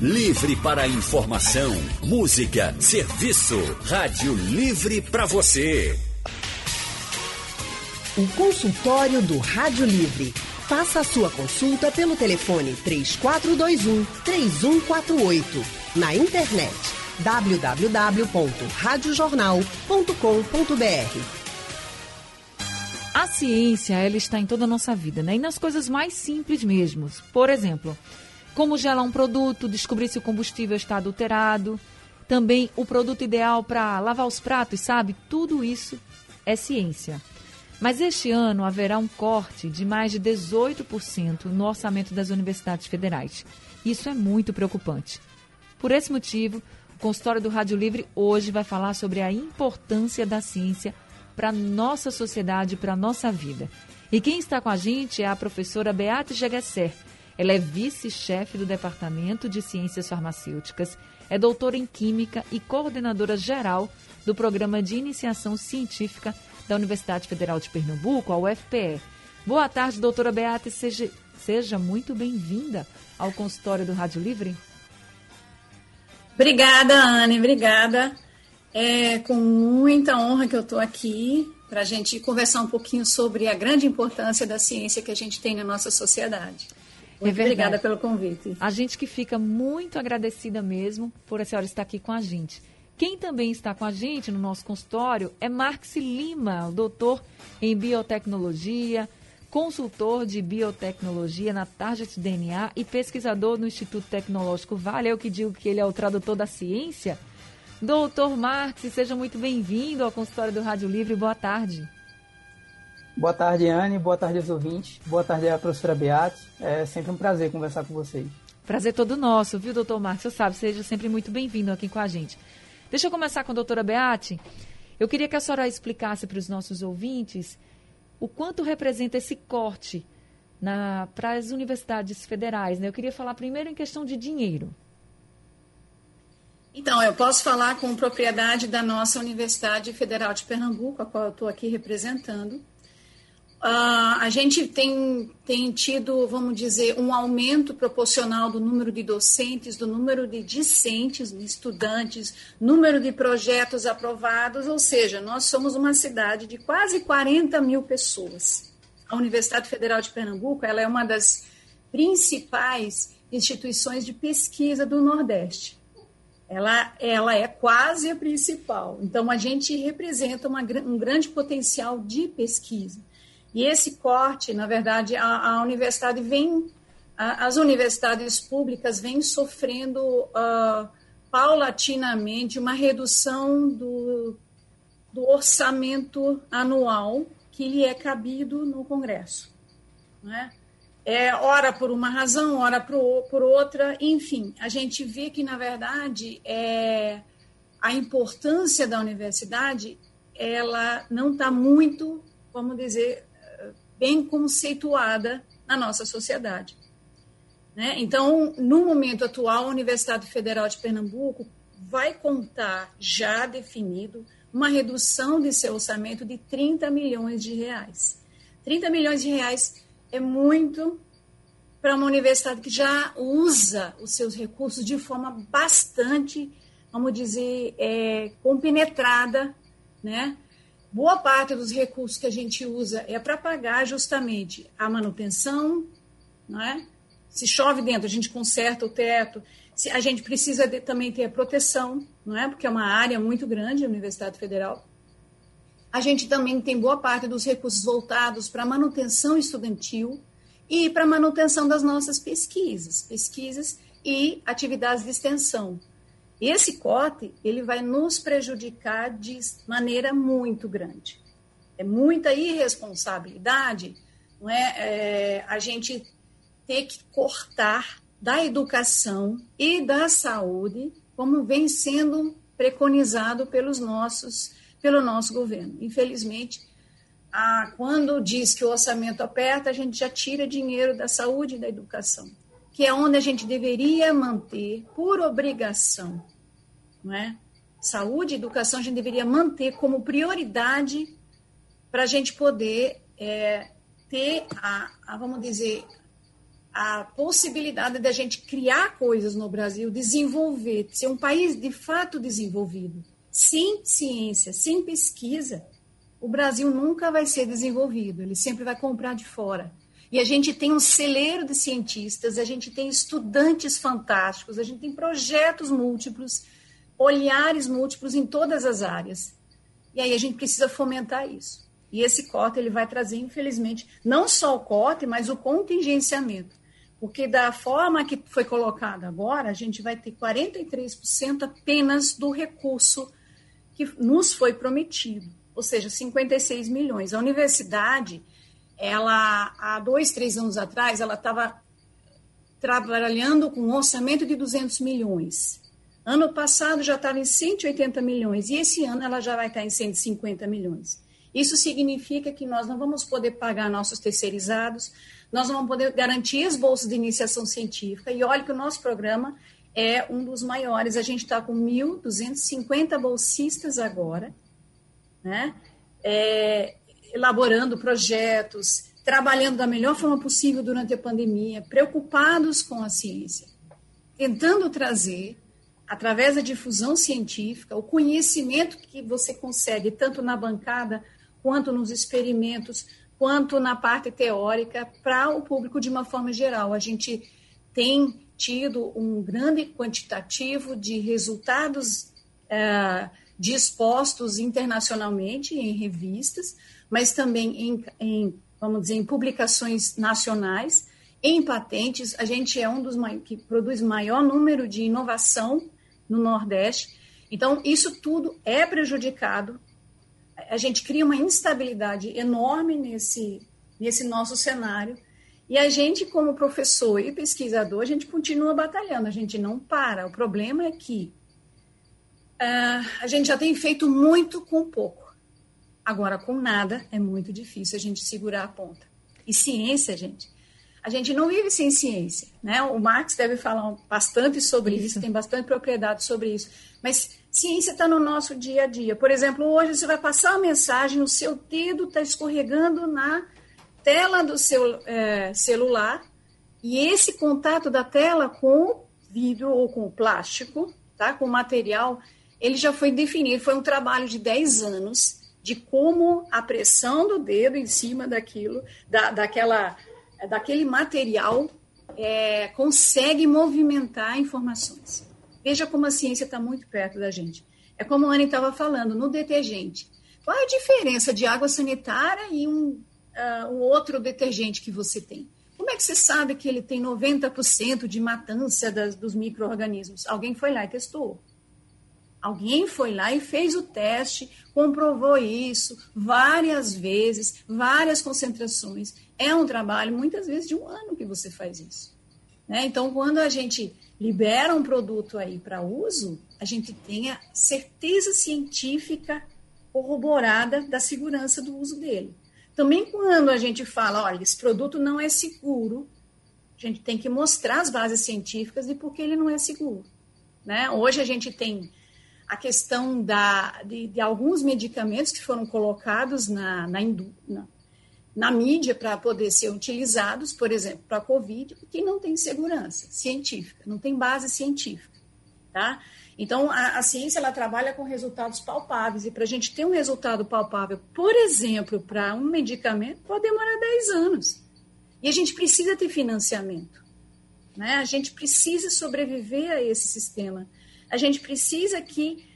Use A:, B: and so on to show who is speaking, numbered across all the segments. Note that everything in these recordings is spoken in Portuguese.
A: Livre para informação, música, serviço. Rádio Livre para você.
B: O consultório do Rádio Livre. Faça a sua consulta pelo telefone 3421 3148. Na internet www.radiojornal.com.br.
C: A ciência, ela está em toda a nossa vida, né? E nas coisas mais simples mesmo. Por exemplo, como gelar um produto, descobrir se o combustível está adulterado, também o produto ideal para lavar os pratos, sabe? Tudo isso é ciência. Mas este ano haverá um corte de mais de 18% no orçamento das universidades federais. Isso é muito preocupante. Por esse motivo, o consultório do Rádio Livre hoje vai falar sobre a importância da ciência para nossa sociedade, para nossa vida. E quem está com a gente é a professora Beate Jaguesser. Ela é vice-chefe do Departamento de Ciências Farmacêuticas, é doutora em Química e coordenadora geral do Programa de Iniciação Científica da Universidade Federal de Pernambuco, a UFPE. Boa tarde, doutora Beate. Seja, seja muito bem-vinda ao consultório do Rádio Livre.
D: Obrigada, Anne, obrigada. É com muita honra que eu estou aqui para a gente conversar um pouquinho sobre a grande importância da ciência que a gente tem na nossa sociedade. Muito é obrigada pelo convite.
C: A gente que fica muito agradecida mesmo por a senhora estar aqui com a gente. Quem também está com a gente no nosso consultório é Marx Lima, doutor em biotecnologia, consultor de biotecnologia na Target DNA e pesquisador no Instituto Tecnológico Vale. Eu que digo que ele é o tradutor da ciência. Doutor Marx, seja muito bem-vindo ao consultório do Rádio Livre. Boa tarde.
E: Boa tarde, Anne. Boa tarde aos ouvintes. Boa tarde à professora Beate. É sempre um prazer conversar com vocês.
C: Prazer todo nosso, viu, doutor Marx? Você sabe, seja sempre muito bem-vindo aqui com a gente. Deixa eu começar com a doutora Beate. Eu queria que a senhora explicasse para os nossos ouvintes o quanto representa esse corte para as universidades federais. Né? Eu queria falar primeiro em questão de dinheiro.
D: Então, eu posso falar com propriedade da nossa Universidade Federal de Pernambuco, a qual eu estou aqui representando. Uh, a gente tem, tem tido, vamos dizer, um aumento proporcional do número de docentes, do número de discentes, de estudantes, número de projetos aprovados, ou seja, nós somos uma cidade de quase 40 mil pessoas. A Universidade Federal de Pernambuco ela é uma das principais instituições de pesquisa do Nordeste ela, ela é quase a principal. Então, a gente representa uma, um grande potencial de pesquisa. E esse corte, na verdade, a, a universidade vem, a, as universidades públicas vêm sofrendo uh, paulatinamente uma redução do, do orçamento anual que lhe é cabido no Congresso. Não é? é, ora por uma razão, ora por, por outra, enfim, a gente vê que, na verdade, é, a importância da universidade ela não está muito, vamos dizer, bem conceituada na nossa sociedade. Né? Então, no momento atual, a Universidade Federal de Pernambuco vai contar, já definido, uma redução de seu orçamento de 30 milhões de reais. 30 milhões de reais é muito para uma universidade que já usa os seus recursos de forma bastante, vamos dizer, é, compenetrada, né? Boa parte dos recursos que a gente usa é para pagar justamente a manutenção, não é? Se chove dentro, a gente conserta o teto. Se a gente precisa de, também ter a proteção, não é? Porque é uma área muito grande a Universidade Federal. A gente também tem boa parte dos recursos voltados para manutenção estudantil e para manutenção das nossas pesquisas, pesquisas e atividades de extensão. Esse corte ele vai nos prejudicar de maneira muito grande. É muita irresponsabilidade, não é? é a gente ter que cortar da educação e da saúde, como vem sendo preconizado pelos nossos pelo nosso governo. Infelizmente, a, quando diz que o orçamento aperta, a gente já tira dinheiro da saúde e da educação, que é onde a gente deveria manter por obrigação, não é? Saúde e educação a gente deveria manter como prioridade para a gente poder é, ter a, a, vamos dizer, a possibilidade da gente criar coisas no Brasil, desenvolver, ser um país de fato desenvolvido. Sem ciência, sem pesquisa, o Brasil nunca vai ser desenvolvido, ele sempre vai comprar de fora. E a gente tem um celeiro de cientistas, a gente tem estudantes fantásticos, a gente tem projetos múltiplos, olhares múltiplos em todas as áreas. E aí a gente precisa fomentar isso. E esse corte ele vai trazer, infelizmente, não só o corte, mas o contingenciamento. Porque da forma que foi colocado agora, a gente vai ter 43% apenas do recurso que nos foi prometido, ou seja, 56 milhões. A universidade, ela há dois, três anos atrás, ela estava trabalhando com um orçamento de 200 milhões. Ano passado já estava em 180 milhões e esse ano ela já vai estar em 150 milhões. Isso significa que nós não vamos poder pagar nossos terceirizados, nós não vamos poder garantir as bolsas de iniciação científica. E olha que o nosso programa é um dos maiores. A gente está com 1.250 bolsistas agora, né? É, elaborando projetos, trabalhando da melhor forma possível durante a pandemia, preocupados com a ciência, tentando trazer, através da difusão científica, o conhecimento que você consegue, tanto na bancada, quanto nos experimentos, quanto na parte teórica, para o público de uma forma geral. A gente tem tido um grande quantitativo de resultados é, dispostos internacionalmente em revistas, mas também em, em, vamos dizer, em publicações nacionais, em patentes. A gente é um dos que produz maior número de inovação no Nordeste. Então, isso tudo é prejudicado. A gente cria uma instabilidade enorme nesse, nesse nosso cenário. E a gente, como professor e pesquisador, a gente continua batalhando, a gente não para. O problema é que uh, a gente já tem feito muito com pouco. Agora, com nada, é muito difícil a gente segurar a ponta. E ciência, gente, a gente não vive sem ciência, né? O Marx deve falar bastante sobre isso, isso tem bastante propriedade sobre isso. Mas ciência está no nosso dia a dia. Por exemplo, hoje você vai passar uma mensagem, o seu dedo está escorregando na tela do seu é, celular e esse contato da tela com o vidro ou com o plástico, tá? com o material, ele já foi definido. Foi um trabalho de 10 anos de como a pressão do dedo em cima daquilo, da, daquela, daquele material, é, consegue movimentar informações. Veja como a ciência está muito perto da gente. É como a Anne estava falando, no detergente. Qual é a diferença de água sanitária e um, uh, um outro detergente que você tem? Como é que você sabe que ele tem 90% de matança das, dos micro-organismos? Alguém foi lá e testou. Alguém foi lá e fez o teste, comprovou isso várias vezes, várias concentrações. É um trabalho, muitas vezes, de um ano que você faz isso. Né? Então, quando a gente libera um produto aí para uso, a gente tem a certeza científica corroborada da segurança do uso dele. Também quando a gente fala, olha, esse produto não é seguro, a gente tem que mostrar as bases científicas de por que ele não é seguro. Né? Hoje a gente tem a questão da, de, de alguns medicamentos que foram colocados na, na, na, na mídia para poder ser utilizados, por exemplo, para a Covid, que não tem segurança científica, não tem base científica. Tá? Então, a, a ciência ela trabalha com resultados palpáveis, e para a gente ter um resultado palpável, por exemplo, para um medicamento, pode demorar 10 anos. E a gente precisa ter financiamento. Né? A gente precisa sobreviver a esse sistema a gente precisa aqui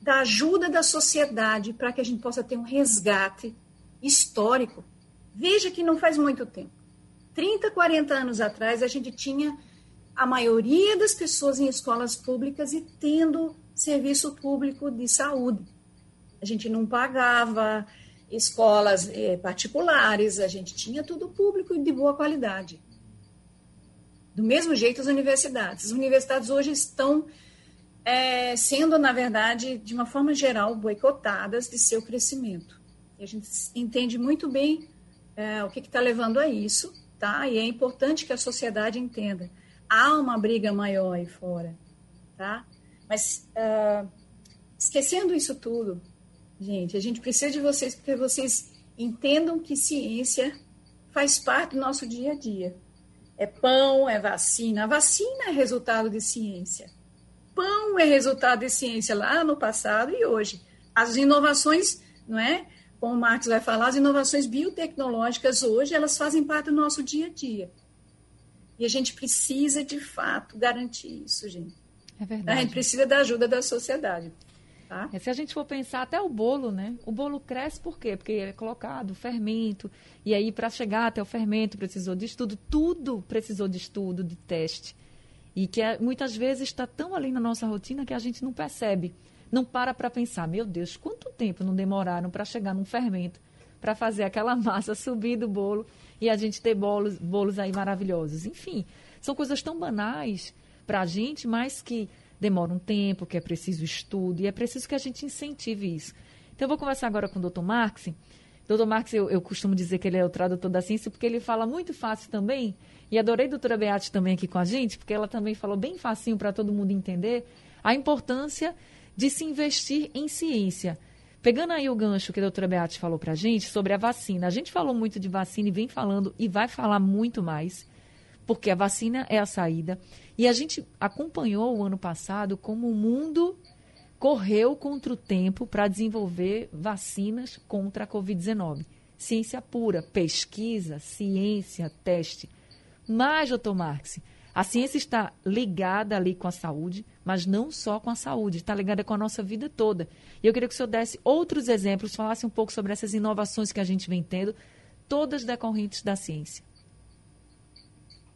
D: da ajuda da sociedade para que a gente possa ter um resgate histórico. Veja que não faz muito tempo. 30, 40 anos atrás, a gente tinha a maioria das pessoas em escolas públicas e tendo serviço público de saúde. A gente não pagava escolas eh, particulares, a gente tinha tudo público e de boa qualidade. Do mesmo jeito, as universidades. As universidades hoje estão é, sendo, na verdade, de uma forma geral, boicotadas de seu crescimento. E a gente entende muito bem é, o que está levando a isso, tá? E é importante que a sociedade entenda. Há uma briga maior aí fora, tá? Mas, uh, esquecendo isso tudo, gente, a gente precisa de vocês porque vocês entendam que ciência faz parte do nosso dia a dia. É pão, é vacina. A vacina é resultado de ciência. Pão é resultado de ciência lá no passado e hoje. As inovações, não é? Como o Marcos vai falar, as inovações biotecnológicas hoje, elas fazem parte do nosso dia a dia. E a gente precisa, de fato, garantir isso, gente.
C: É verdade.
D: A gente precisa da ajuda da sociedade. Tá?
C: É, se a gente for pensar até o bolo, né? O bolo cresce por quê? Porque é colocado fermento. E aí, para chegar até o fermento, precisou de estudo. Tudo precisou de estudo, de teste. E que é, muitas vezes está tão ali na nossa rotina que a gente não percebe. Não para para pensar, meu Deus, quanto tempo não demoraram para chegar num fermento, para fazer aquela massa subir do bolo e a gente ter bolos, bolos aí maravilhosos. Enfim, são coisas tão banais para a gente, mas que demora um tempo, que é preciso estudo e é preciso que a gente incentive isso. Então, eu vou conversar agora com o Dr. Marx. Dr. Marx, eu, eu costumo dizer que ele é o tradutor da ciência porque ele fala muito fácil também. E adorei a doutora Beate também aqui com a gente, porque ela também falou bem facinho para todo mundo entender a importância de se investir em ciência. Pegando aí o gancho que a doutora Beate falou para a gente sobre a vacina. A gente falou muito de vacina e vem falando e vai falar muito mais, porque a vacina é a saída. E a gente acompanhou o ano passado como o mundo correu contra o tempo para desenvolver vacinas contra a Covid-19. Ciência pura, pesquisa, ciência, teste. Mas, doutor Marx, a ciência está ligada ali com a saúde, mas não só com a saúde, está ligada com a nossa vida toda. E eu queria que o senhor desse outros exemplos, falasse um pouco sobre essas inovações que a gente vem tendo, todas decorrentes da ciência.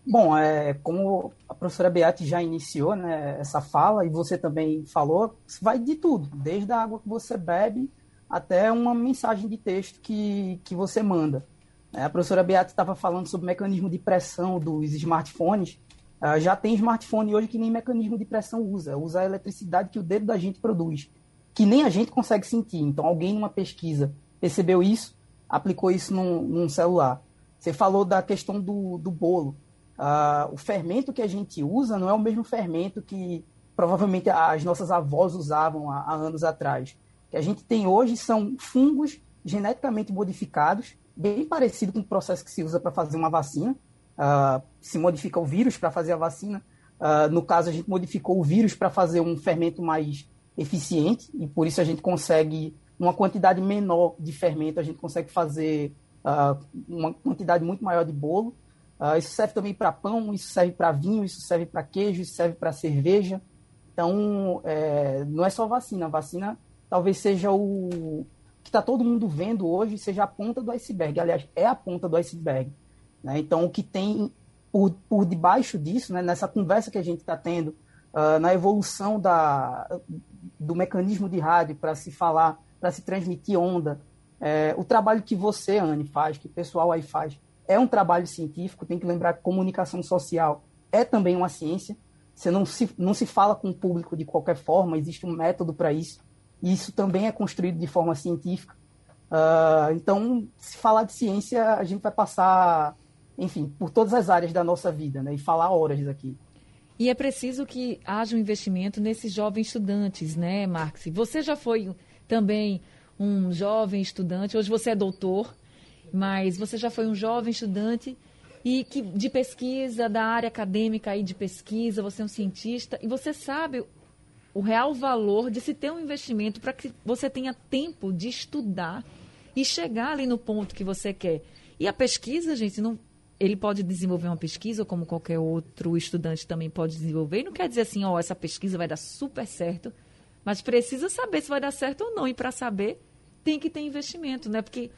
E: Bom, é, como a professora Beate já iniciou né, essa fala, e você também falou, vai de tudo, desde a água que você bebe até uma mensagem de texto que, que você manda. É, a professora Beate estava falando sobre o mecanismo de pressão dos smartphones. Uh, já tem smartphone hoje que nem mecanismo de pressão usa, usa a eletricidade que o dedo da gente produz, que nem a gente consegue sentir. Então, alguém numa pesquisa percebeu isso, aplicou isso num, num celular. Você falou da questão do, do bolo. Uh, o fermento que a gente usa não é o mesmo fermento que provavelmente as nossas avós usavam há, há anos atrás. O que a gente tem hoje são fungos geneticamente modificados, bem parecido com o processo que se usa para fazer uma vacina. Uh, se modifica o vírus para fazer a vacina. Uh, no caso, a gente modificou o vírus para fazer um fermento mais eficiente, e por isso a gente consegue, uma quantidade menor de fermento, a gente consegue fazer uma quantidade muito maior de bolo. Uh, isso serve também para pão, isso serve para vinho, isso serve para queijo, isso serve para cerveja. Então, é, não é só vacina. A vacina talvez seja o que está todo mundo vendo hoje, seja a ponta do iceberg. Aliás, é a ponta do iceberg. Né? Então, o que tem por, por debaixo disso, né, nessa conversa que a gente está tendo, uh, na evolução da, do mecanismo de rádio para se falar, para se transmitir onda, é, o trabalho que você, Anne, faz, que o pessoal aí faz, é um trabalho científico, tem que lembrar que comunicação social é também uma ciência. Você não se, não se fala com o público de qualquer forma, existe um método para isso. E isso também é construído de forma científica. Uh, então, se falar de ciência, a gente vai passar, enfim, por todas as áreas da nossa vida, né? E falar horas aqui.
C: E é preciso que haja um investimento nesses jovens estudantes, né, Marx? Você já foi também um jovem estudante, hoje você é doutor, mas você já foi um jovem estudante e que de pesquisa, da área acadêmica aí de pesquisa, você é um cientista e você sabe o real valor de se ter um investimento para que você tenha tempo de estudar e chegar ali no ponto que você quer. E a pesquisa, gente, não, ele pode desenvolver uma pesquisa, como qualquer outro estudante também pode desenvolver. E não quer dizer assim, ó, oh, essa pesquisa vai dar super certo, mas precisa saber se vai dar certo ou não. E para saber, tem que ter investimento, né? Porque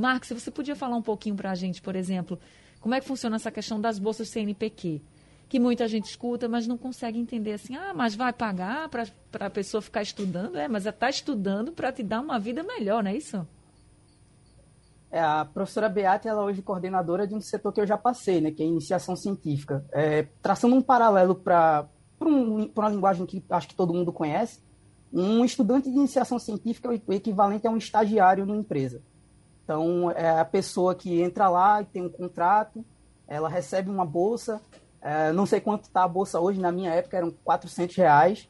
C: Marcos, você podia falar um pouquinho para a gente, por exemplo, como é que funciona essa questão das bolsas CNPq? Que muita gente escuta, mas não consegue entender assim, ah, mas vai pagar para a pessoa ficar estudando? É, mas está estudando para te dar uma vida melhor, não é isso?
E: É, a professora Beate, ela é hoje coordenadora de um setor que eu já passei, né, que é iniciação científica. É, traçando um paralelo para um, uma linguagem que acho que todo mundo conhece, um estudante de iniciação científica é o equivalente a um estagiário numa empresa. Então, é a pessoa que entra lá e tem um contrato, ela recebe uma bolsa, é, não sei quanto está a bolsa hoje, na minha época eram 400 reais.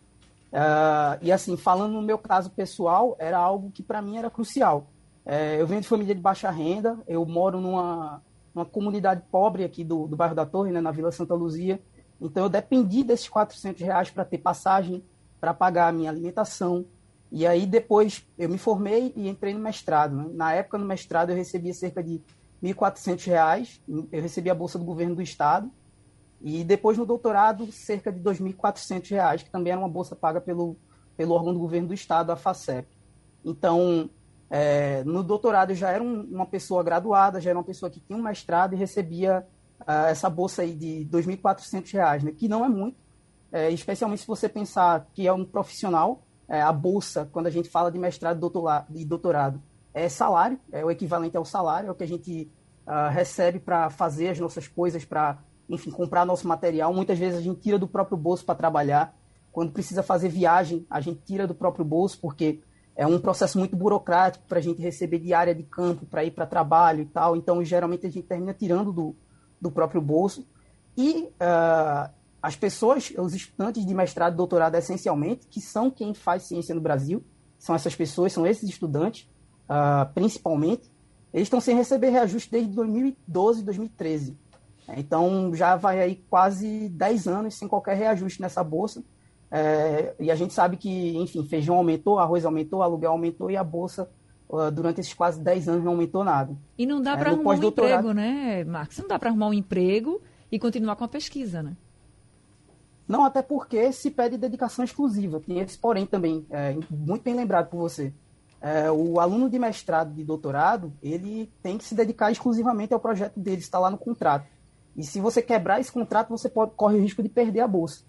E: É, e assim, falando no meu caso pessoal, era algo que para mim era crucial. É, eu venho de família de baixa renda, eu moro numa, uma comunidade pobre aqui do, do bairro da Torre, né, na Vila Santa Luzia. Então, eu dependi desses 400 reais para ter passagem, para pagar a minha alimentação. E aí, depois, eu me formei e entrei no mestrado. Né? Na época, no mestrado, eu recebia cerca de R$ 1.400. Eu recebia a bolsa do governo do estado. E depois, no doutorado, cerca de R$ 2.400, que também era uma bolsa paga pelo, pelo órgão do governo do estado, a FACEP. Então, é, no doutorado eu já era um, uma pessoa graduada, já era uma pessoa que tinha um mestrado e recebia uh, essa bolsa aí de R$ 2.400, né, que não é muito, é, especialmente se você pensar que é um profissional, é, a bolsa, quando a gente fala de mestrado e doutorado, é salário, é o equivalente ao salário, é o que a gente uh, recebe para fazer as nossas coisas, para, enfim, comprar nosso material. Muitas vezes a gente tira do próprio bolso para trabalhar. Quando precisa fazer viagem, a gente tira do próprio bolso, porque é um processo muito burocrático para a gente receber diária de campo para ir para trabalho e tal. Então, geralmente, a gente termina tirando do, do próprio bolso. E uh, as pessoas, os estudantes de mestrado e doutorado, essencialmente, que são quem faz ciência no Brasil, são essas pessoas, são esses estudantes, uh, principalmente, eles estão sem receber reajuste desde 2012, 2013. Então, já vai aí quase 10 anos sem qualquer reajuste nessa bolsa. É, e a gente sabe que, enfim, feijão aumentou, arroz aumentou, aluguel aumentou e a bolsa uh, durante esses quase 10 anos não aumentou nada.
C: E não dá é, para arrumar um emprego, né, Marcos? Não dá para arrumar um emprego e continuar com a pesquisa, né?
E: Não, até porque se pede dedicação exclusiva. Tem esse porém também, é, muito bem lembrado por você. É, o aluno de mestrado, de doutorado, ele tem que se dedicar exclusivamente ao projeto dele, está lá no contrato. E se você quebrar esse contrato, você pode, corre o risco de perder a bolsa.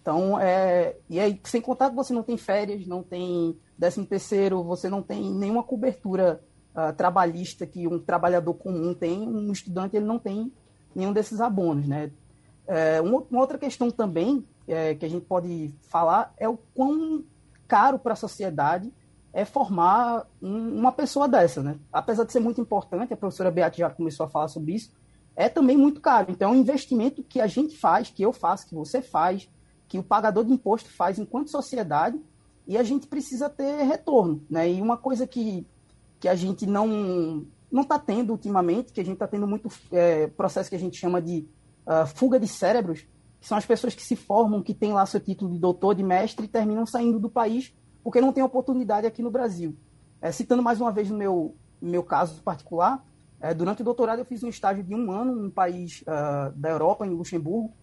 E: Então, é, e aí, sem contar que você não tem férias, não tem décimo terceiro, você não tem nenhuma cobertura uh, trabalhista que um trabalhador comum tem, um estudante ele não tem nenhum desses abonos, né? É, uma outra questão também é, que a gente pode falar é o quão caro para a sociedade é formar um, uma pessoa dessa, né? Apesar de ser muito importante, a professora Beate já começou a falar sobre isso, é também muito caro. Então, é um investimento que a gente faz, que eu faço, que você faz, que o pagador de imposto faz enquanto sociedade e a gente precisa ter retorno, né? E uma coisa que, que a gente não não está tendo ultimamente, que a gente está tendo muito é, processo que a gente chama de uh, fuga de cérebros, que são as pessoas que se formam, que têm lá seu título de doutor, de mestre e terminam saindo do país porque não tem oportunidade aqui no Brasil. É, citando mais uma vez no meu, meu caso particular, é, durante o doutorado eu fiz um estágio de um ano num país uh, da Europa, em Luxemburgo,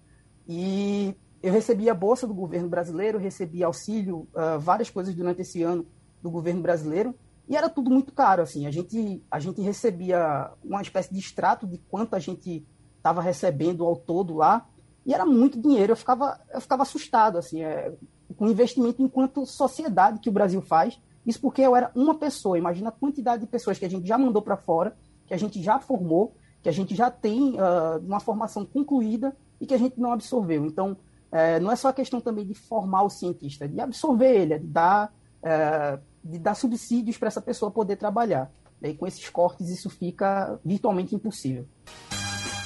E: e eu recebi a bolsa do governo brasileiro, recebi auxílio, uh, várias coisas durante esse ano do governo brasileiro, e era tudo muito caro, assim, a gente, a gente recebia uma espécie de extrato de quanto a gente estava recebendo ao todo lá, e era muito dinheiro, eu ficava, eu ficava assustado, assim, é, com o investimento enquanto sociedade que o Brasil faz, isso porque eu era uma pessoa, imagina a quantidade de pessoas que a gente já mandou para fora, que a gente já formou, que a gente já tem uh, uma formação concluída e que a gente não absorveu. Então, é, não é só a questão também de formar o cientista, de absorver ele, de dar, é, de dar subsídios para essa pessoa poder trabalhar. E com esses cortes, isso fica virtualmente impossível.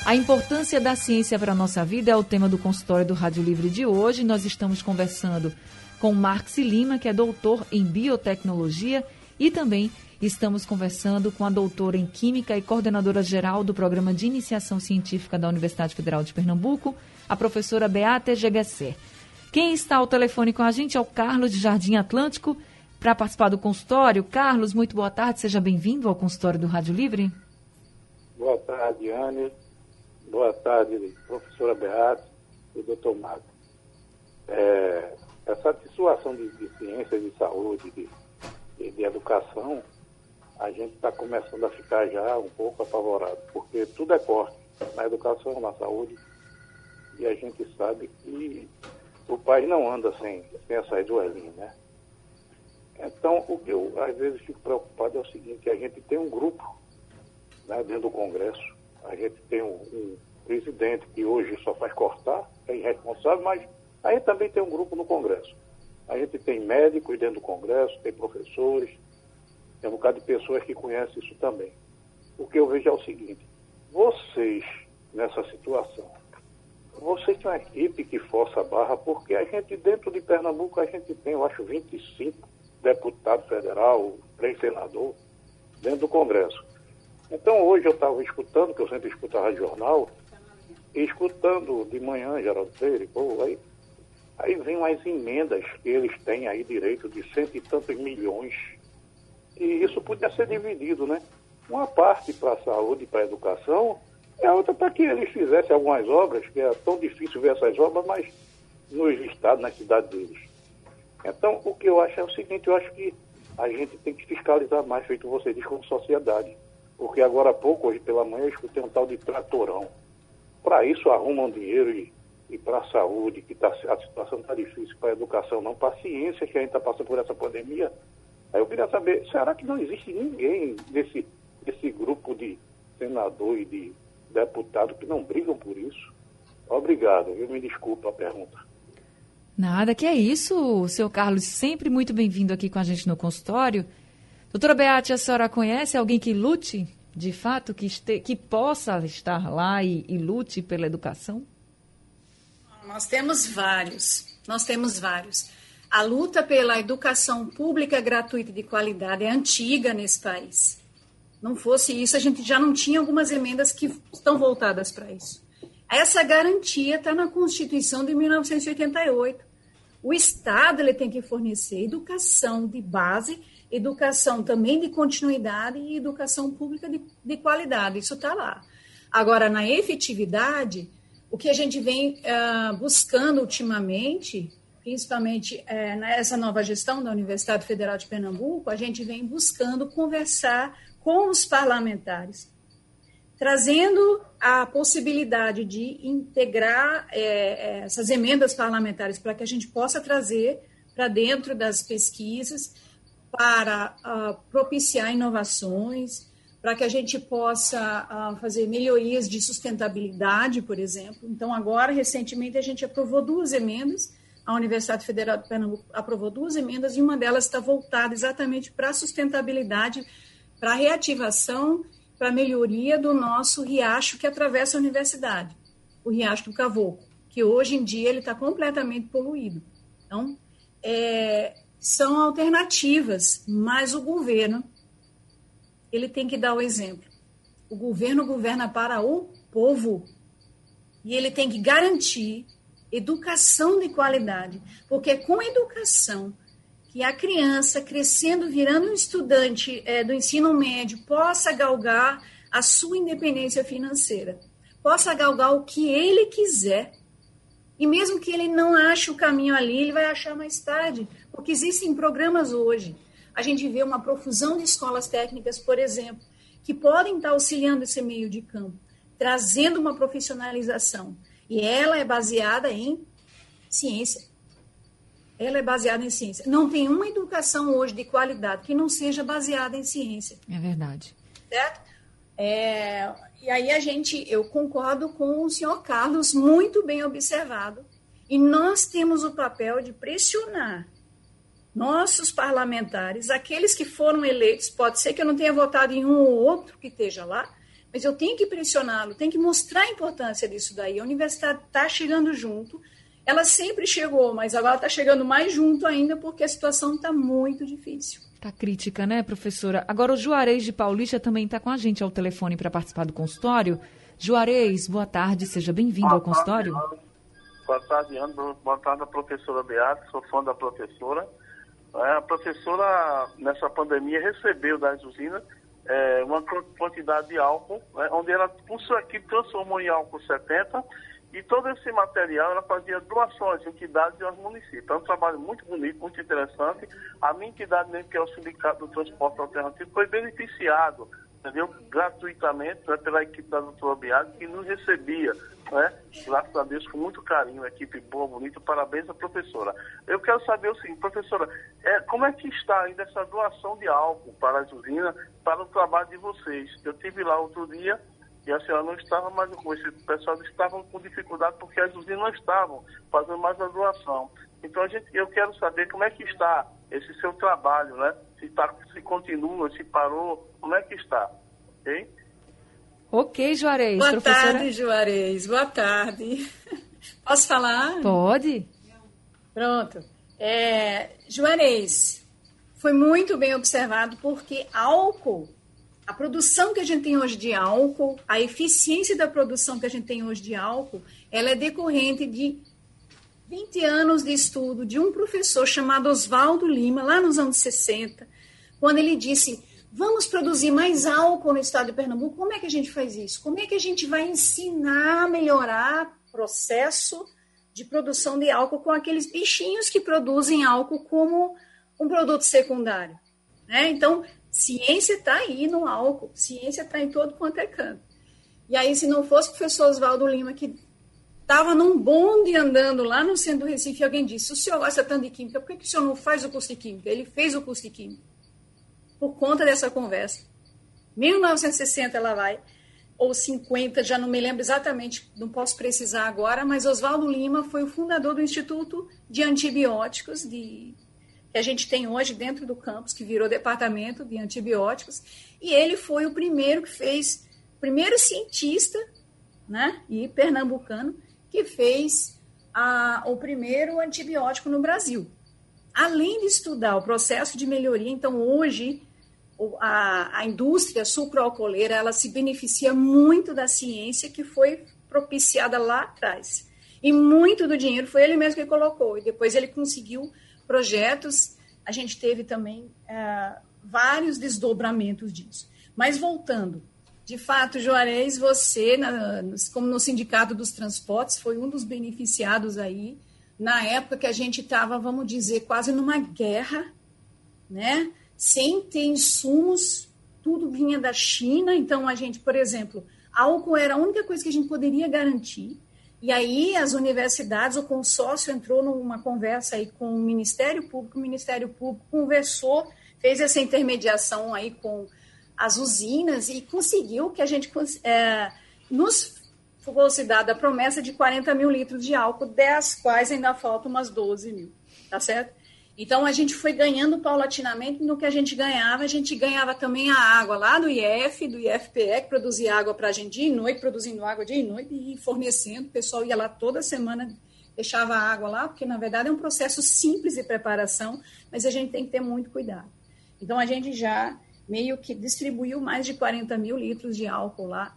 C: A importância da ciência para a nossa vida é o tema do consultório do Rádio Livre de hoje. Nós estamos conversando com Marx Lima, que é doutor em biotecnologia, e também estamos conversando com a doutora em Química e coordenadora geral do Programa de Iniciação Científica da Universidade Federal de Pernambuco, a professora Beata Gegesser. Quem está ao telefone com a gente é o Carlos de Jardim Atlântico para participar do consultório. Carlos, muito boa tarde, seja bem-vindo ao consultório do Rádio Livre.
F: Boa tarde, Anne. Boa tarde, professora Beata e doutor Mago. É, essa situação de, de ciência, de saúde, de, de, de educação, a gente está começando a ficar já um pouco apavorado, porque tudo é corte na educação, na saúde, e a gente sabe que o país não anda sem, sem saída do Elinho, né? Então, o que eu às vezes fico preocupado é o seguinte, a gente tem um grupo né, dentro do Congresso, a gente tem um, um presidente que hoje só faz cortar, é irresponsável, mas a gente também tem um grupo no Congresso. A gente tem médicos dentro do Congresso, tem professores, tem um bocado de pessoas que conhecem isso também. O que eu vejo é o seguinte, vocês, nessa situação, vocês têm uma equipe que força a barra, porque a gente, dentro de Pernambuco, a gente tem, eu acho, 25 deputados federal, três senadores, dentro do Congresso. Então hoje eu estava escutando, que eu sempre escuto a Rádio Jornal, e escutando de manhã, Geraldo Freire, pô, aí, aí vem umas emendas que eles têm aí direito de cento e tantos milhões. E isso podia ser dividido, né? Uma parte para a saúde e para a educação, e a outra para que eles fizessem algumas obras, que é tão difícil ver essas obras, mas nos estados, na cidade deles. Então, o que eu acho é o seguinte, eu acho que a gente tem que fiscalizar mais, feito você diz, como sociedade. Porque agora há pouco, hoje pela manhã, eu escutei um tal de tratorão. Para isso arrumam dinheiro e, e para a saúde, que tá, a situação está difícil, para a educação não, para a ciência, que a gente está passando por essa pandemia. Aí eu queria saber, será que não existe ninguém desse, desse grupo de senador e de deputado que não brigam por isso? Obrigado, eu me desculpo a pergunta.
C: Nada, que é isso, seu Carlos, sempre muito bem-vindo aqui com a gente no consultório. Doutora Beate, a senhora conhece alguém que lute, de fato, que, este, que possa estar lá e, e lute pela educação?
D: Nós temos vários, nós temos vários. A luta pela educação pública gratuita de qualidade é antiga nesse país. Não fosse isso, a gente já não tinha algumas emendas que estão voltadas para isso. Essa garantia está na Constituição de 1988. O Estado ele tem que fornecer educação de base, educação também de continuidade e educação pública de, de qualidade. Isso está lá. Agora, na efetividade, o que a gente vem uh, buscando ultimamente, principalmente uh, nessa nova gestão da Universidade Federal de Pernambuco, a gente vem buscando conversar com os parlamentares trazendo a possibilidade de integrar é, é, essas emendas parlamentares para que a gente possa trazer para dentro das pesquisas, para uh, propiciar inovações, para que a gente possa uh, fazer melhorias de sustentabilidade, por exemplo. Então, agora, recentemente, a gente aprovou duas emendas, a Universidade Federal de Pernambuco aprovou duas emendas, e uma delas está voltada exatamente para a sustentabilidade, para a reativação para a melhoria do nosso riacho que atravessa a universidade, o riacho do Cavoco, que hoje em dia ele está completamente poluído. Então, é, são alternativas, mas o governo ele tem que dar o exemplo. O governo governa para o povo e ele tem que garantir educação de qualidade, porque com educação que a criança, crescendo, virando um estudante é, do ensino médio, possa galgar a sua independência financeira, possa galgar o que ele quiser. E mesmo que ele não ache o caminho ali, ele vai achar mais tarde, porque existem programas hoje. A gente vê uma profusão de escolas técnicas, por exemplo, que podem estar auxiliando esse meio de campo, trazendo uma profissionalização. E ela é baseada em ciência ela é baseada em ciência. Não tem uma educação hoje de qualidade que não seja baseada em ciência.
C: É verdade.
D: Certo? É, e aí a gente, eu concordo com o senhor Carlos, muito bem observado. E nós temos o papel de pressionar nossos parlamentares, aqueles que foram eleitos, pode ser que eu não tenha votado em um ou outro que esteja lá, mas eu tenho que pressioná-lo, tenho que mostrar a importância disso daí. A universidade está chegando junto, ela sempre chegou, mas agora está chegando mais junto ainda porque a situação está muito difícil.
C: Está crítica, né, professora? Agora o Juarez de Paulista também está com a gente ao telefone para participar do consultório. Juarez, boa tarde, seja bem-vindo ao consultório.
G: Boa tarde, Ana. Boa tarde, professora Beata, sou fã da professora. É, a professora, nessa pandemia, recebeu das usinas é, uma quantidade de álcool, né, onde ela, por isso aqui, transformou em álcool 70 e todo esse material ela fazia doações a entidades e aos municípios. É um trabalho muito bonito, muito interessante. A minha entidade mesmo, que é o Sindicato do Transporte Alternativo, foi beneficiado, entendeu? Gratuitamente né, pela equipe da doutora Biagi, que nos recebia, né? Graças a Deus, com muito carinho, equipe boa, bonita. Parabéns à professora. Eu quero saber o seguinte, professora, é, como é que está ainda essa doação de álcool para as usinas, para o trabalho de vocês? Eu tive lá outro dia e a senhora não estava mais com esse pessoal estavam com dificuldade porque as usinas não estavam fazendo mais a doação. Então a gente, eu quero saber como é que está esse seu trabalho, né? Se, tá, se continua, se parou, como é que está, ok?
C: Ok, Juarez.
D: Boa professora... tarde, Juarez. Boa tarde. Posso falar?
C: Pode.
D: Pronto. É, Juarez, foi muito bem observado porque álcool a produção que a gente tem hoje de álcool, a eficiência da produção que a gente tem hoje de álcool, ela é decorrente de 20 anos de estudo de um professor chamado Oswaldo Lima, lá nos anos 60, quando ele disse: vamos produzir mais álcool no estado de Pernambuco. Como é que a gente faz isso? Como é que a gente vai ensinar a melhorar o processo de produção de álcool com aqueles bichinhos que produzem álcool como um produto secundário? Né? Então, ciência está aí no álcool, ciência está em todo quanto é canto. E aí, se não fosse o professor Oswaldo Lima, que Estava num bonde andando lá no centro do Recife alguém disse: O senhor gosta tanto de química, por que, que o senhor não faz o curso de química? Ele fez o curso de química. Por conta dessa conversa. 1960 ela vai, ou 50, já não me lembro exatamente, não posso precisar agora, mas Oswaldo Lima foi o fundador do Instituto de Antibióticos de, que a gente tem hoje dentro do campus, que virou departamento de antibióticos, e ele foi o primeiro que fez, primeiro cientista, né, e pernambucano, que fez a, o primeiro antibiótico no Brasil. Além de estudar o processo de melhoria, então hoje a, a indústria sucroalcooleira ela se beneficia muito da ciência que foi propiciada lá atrás. E muito do dinheiro foi ele mesmo que colocou. E depois ele conseguiu projetos. A gente teve também é, vários desdobramentos disso. Mas voltando, de fato, Juarez, você, na, como no Sindicato dos Transportes, foi um dos beneficiados aí, na época que a gente estava, vamos dizer, quase numa guerra, né? Sem ter insumos, tudo vinha da China. Então, a gente, por exemplo, álcool era a única coisa que a gente poderia garantir. E aí, as universidades, o consórcio entrou numa conversa aí com o Ministério Público, o Ministério Público conversou, fez essa intermediação aí com as usinas e conseguiu que a gente é, nos fosse dada a promessa de 40 mil litros de álcool, das quais ainda faltam umas 12 mil, tá certo? Então a gente foi ganhando paulatinamente no que a gente ganhava, a gente ganhava também a água lá do IF, do IFPE, que produzia água para a gente dia e noite, produzindo água dia e noite e fornecendo. O pessoal ia lá toda semana, deixava a água lá, porque na verdade é um processo simples de preparação, mas a gente tem que ter muito cuidado. Então a gente já meio que distribuiu mais de 40 mil litros de álcool lá.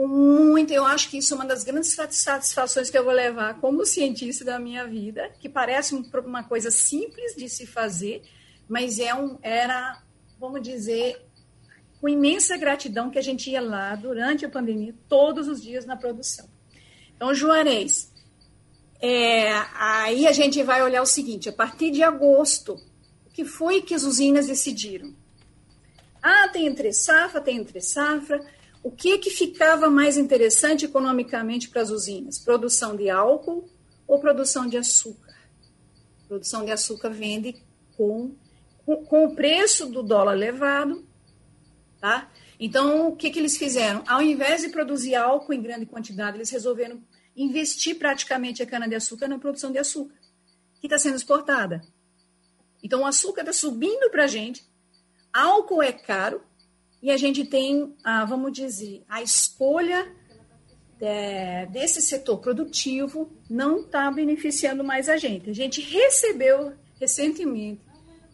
D: Com muito, eu acho que isso é uma das grandes satisfações que eu vou levar como cientista da minha vida, que parece uma coisa simples de se fazer, mas é um, era, vamos dizer, com imensa gratidão que a gente ia lá durante a pandemia, todos os dias na produção. Então, Juarez, é, aí a gente vai olhar o seguinte: a partir de agosto, o que foi que as usinas decidiram? Ah, tem entre safra, tem entre safra. O que que ficava mais interessante economicamente para as usinas? Produção de álcool ou produção de açúcar? Produção de açúcar vende com, com, com o preço do dólar elevado, tá? Então, o que, que eles fizeram? Ao invés de produzir álcool em grande quantidade, eles resolveram investir praticamente a cana-de-açúcar na produção de açúcar, que está sendo exportada. Então, o açúcar está subindo para a gente, Álcool é caro e a gente tem, ah, vamos dizer, a escolha é, desse setor produtivo não está beneficiando mais a gente. A gente recebeu recentemente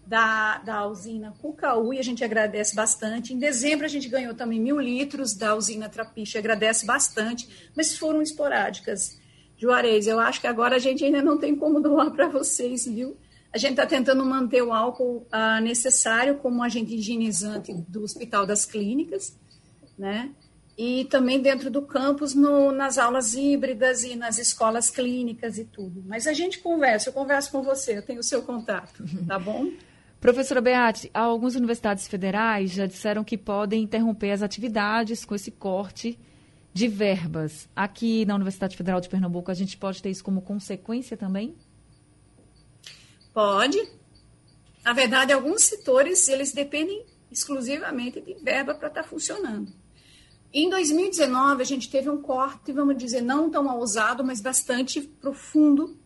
D: da, da usina Cucaú e a gente agradece bastante. Em dezembro a gente ganhou também mil litros da usina Trapiche, agradece bastante, mas foram esporádicas. Juarez, eu acho que agora a gente ainda não tem como doar para vocês, viu? A gente está tentando manter o álcool ah, necessário como agente higienizante do Hospital das Clínicas, né? E também dentro do campus, no, nas aulas híbridas e nas escolas clínicas e tudo. Mas a gente conversa, eu converso com você, eu tenho o seu contato, tá bom?
C: Professora Beate, algumas universidades federais já disseram que podem interromper as atividades com esse corte de verbas. Aqui na Universidade Federal de Pernambuco, a gente pode ter isso como consequência também?
D: Pode. Na verdade, alguns setores, eles dependem exclusivamente de verba para estar tá funcionando. Em 2019, a gente teve um corte, vamos dizer, não tão ousado, mas bastante profundo,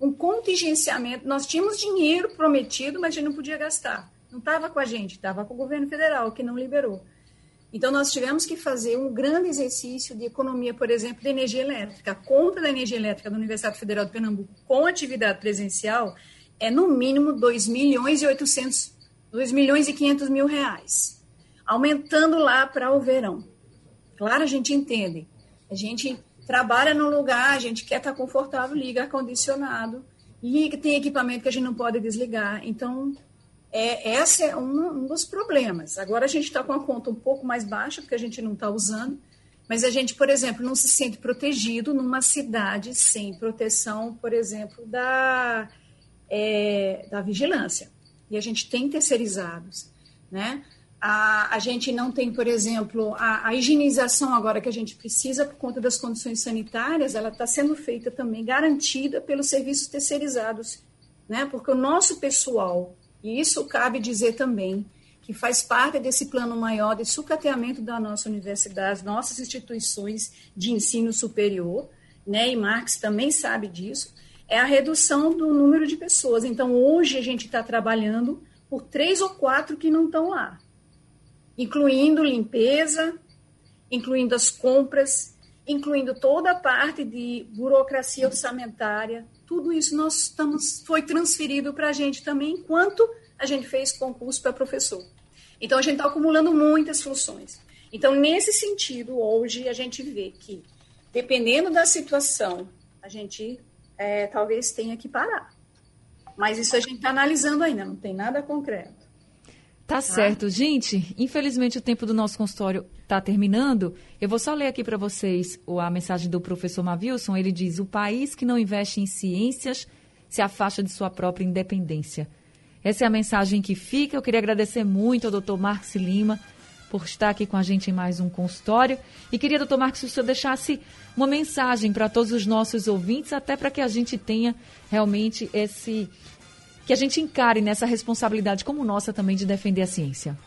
D: um contingenciamento. Nós tínhamos dinheiro prometido, mas a gente não podia gastar. Não estava com a gente, estava com o governo federal, que não liberou. Então, nós tivemos que fazer um grande exercício de economia, por exemplo, de energia elétrica. A compra da energia elétrica da Universidade Federal de Pernambuco com atividade presencial é no mínimo 2 milhões e 800, 2 milhões e 500 mil reais. aumentando lá para o verão. Claro, a gente entende. A gente trabalha num lugar, a gente quer estar confortável, liga ar-condicionado, e tem equipamento que a gente não pode desligar. Então, é, esse é um, um dos problemas. Agora a gente está com a conta um pouco mais baixa, porque a gente não está usando, mas a gente, por exemplo, não se sente protegido numa cidade sem proteção, por exemplo, da, é, da vigilância. E a gente tem terceirizados, né? A, a gente não tem, por exemplo, a, a higienização agora que a gente precisa por conta das condições sanitárias, ela está sendo feita também, garantida pelos serviços terceirizados, né? Porque o nosso pessoal, e isso cabe dizer também, que faz parte desse plano maior de sucateamento da nossa universidade, nossas instituições de ensino superior, né? E Marx também sabe disso, é a redução do número de pessoas. Então, hoje a gente está trabalhando por três ou quatro que não estão lá incluindo limpeza, incluindo as compras, incluindo toda a parte de burocracia orçamentária. Tudo isso nós estamos, foi transferido para a gente também, enquanto a gente fez concurso para professor. Então, a gente está acumulando muitas funções. Então, nesse sentido, hoje a gente vê que, dependendo da situação, a gente é, talvez tenha que parar. Mas isso a gente está analisando ainda, não tem nada concreto.
C: Tá certo. Gente, infelizmente o tempo do nosso consultório está terminando. Eu vou só ler aqui para vocês a mensagem do professor Mavilson. Ele diz: O país que não investe em ciências se afasta de sua própria independência. Essa é a mensagem que fica. Eu queria agradecer muito ao doutor Marcos Lima por estar aqui com a gente em mais um consultório. E queria, doutor Marcos, que o senhor deixasse uma mensagem para todos os nossos ouvintes, até para que a gente tenha realmente esse que a gente encare nessa responsabilidade como nossa também de defender a ciência.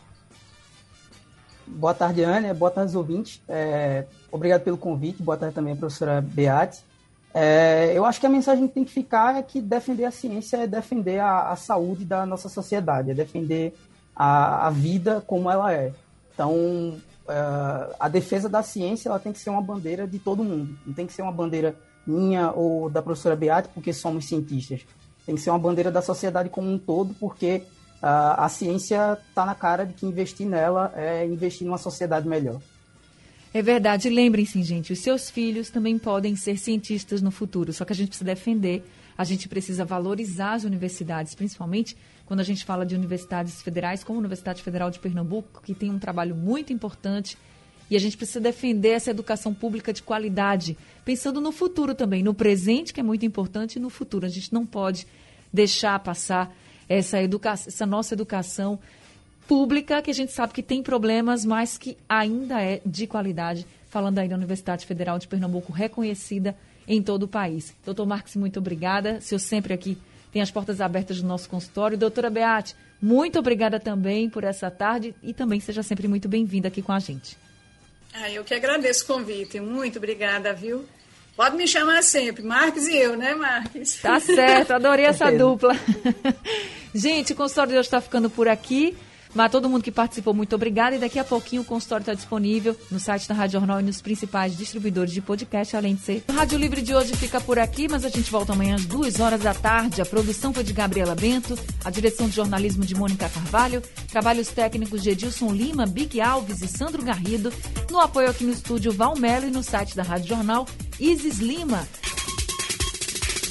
E: Boa tarde, Ana. Boa tarde, ouvintes. É, obrigado pelo convite. Boa tarde também, professora Beate. É, eu acho que a mensagem que tem que ficar é que defender a ciência é defender a, a saúde da nossa sociedade, é defender a, a vida como ela é. Então, é, a defesa da ciência ela tem que ser uma bandeira de todo mundo. Não tem que ser uma bandeira minha ou da professora Beate, porque somos cientistas. Tem que ser uma bandeira da sociedade como um todo, porque uh, a ciência está na cara de que investir nela é investir numa sociedade melhor.
C: É verdade. Lembrem-se, gente, os seus filhos também podem ser cientistas no futuro, só que a gente precisa defender, a gente precisa valorizar as universidades, principalmente quando a gente fala de universidades federais, como a Universidade Federal de Pernambuco, que tem um trabalho muito importante e a gente precisa defender essa educação pública de qualidade, pensando no futuro também, no presente, que é muito importante, e no futuro. A gente não pode deixar passar essa, educa essa nossa educação pública, que a gente sabe que tem problemas, mas que ainda é de qualidade. Falando aí da Universidade Federal de Pernambuco, reconhecida em todo o país. Doutor Marques, muito obrigada. Senhor sempre aqui tem as portas abertas do nosso consultório. Doutora Beate, muito obrigada também por essa tarde e também seja sempre muito bem-vinda aqui com a gente.
D: Ah, eu que agradeço o convite. Muito obrigada, viu? Pode me chamar sempre, Marques e eu, né, Marques?
C: Tá certo, adorei essa dupla. Gente, o consultório de hoje está ficando por aqui. Mas todo mundo que participou, muito obrigada. E daqui a pouquinho o consultório está disponível no site da Rádio Jornal e nos principais distribuidores de podcast, além de ser. O Rádio Livre de hoje fica por aqui, mas a gente volta amanhã às duas horas da tarde. A produção foi de Gabriela Bento, a direção de jornalismo de Mônica Carvalho, trabalhos técnicos de Edilson Lima, Big Alves e Sandro Garrido. No apoio aqui no estúdio Valmelo e no site da Rádio Jornal, Isis Lima.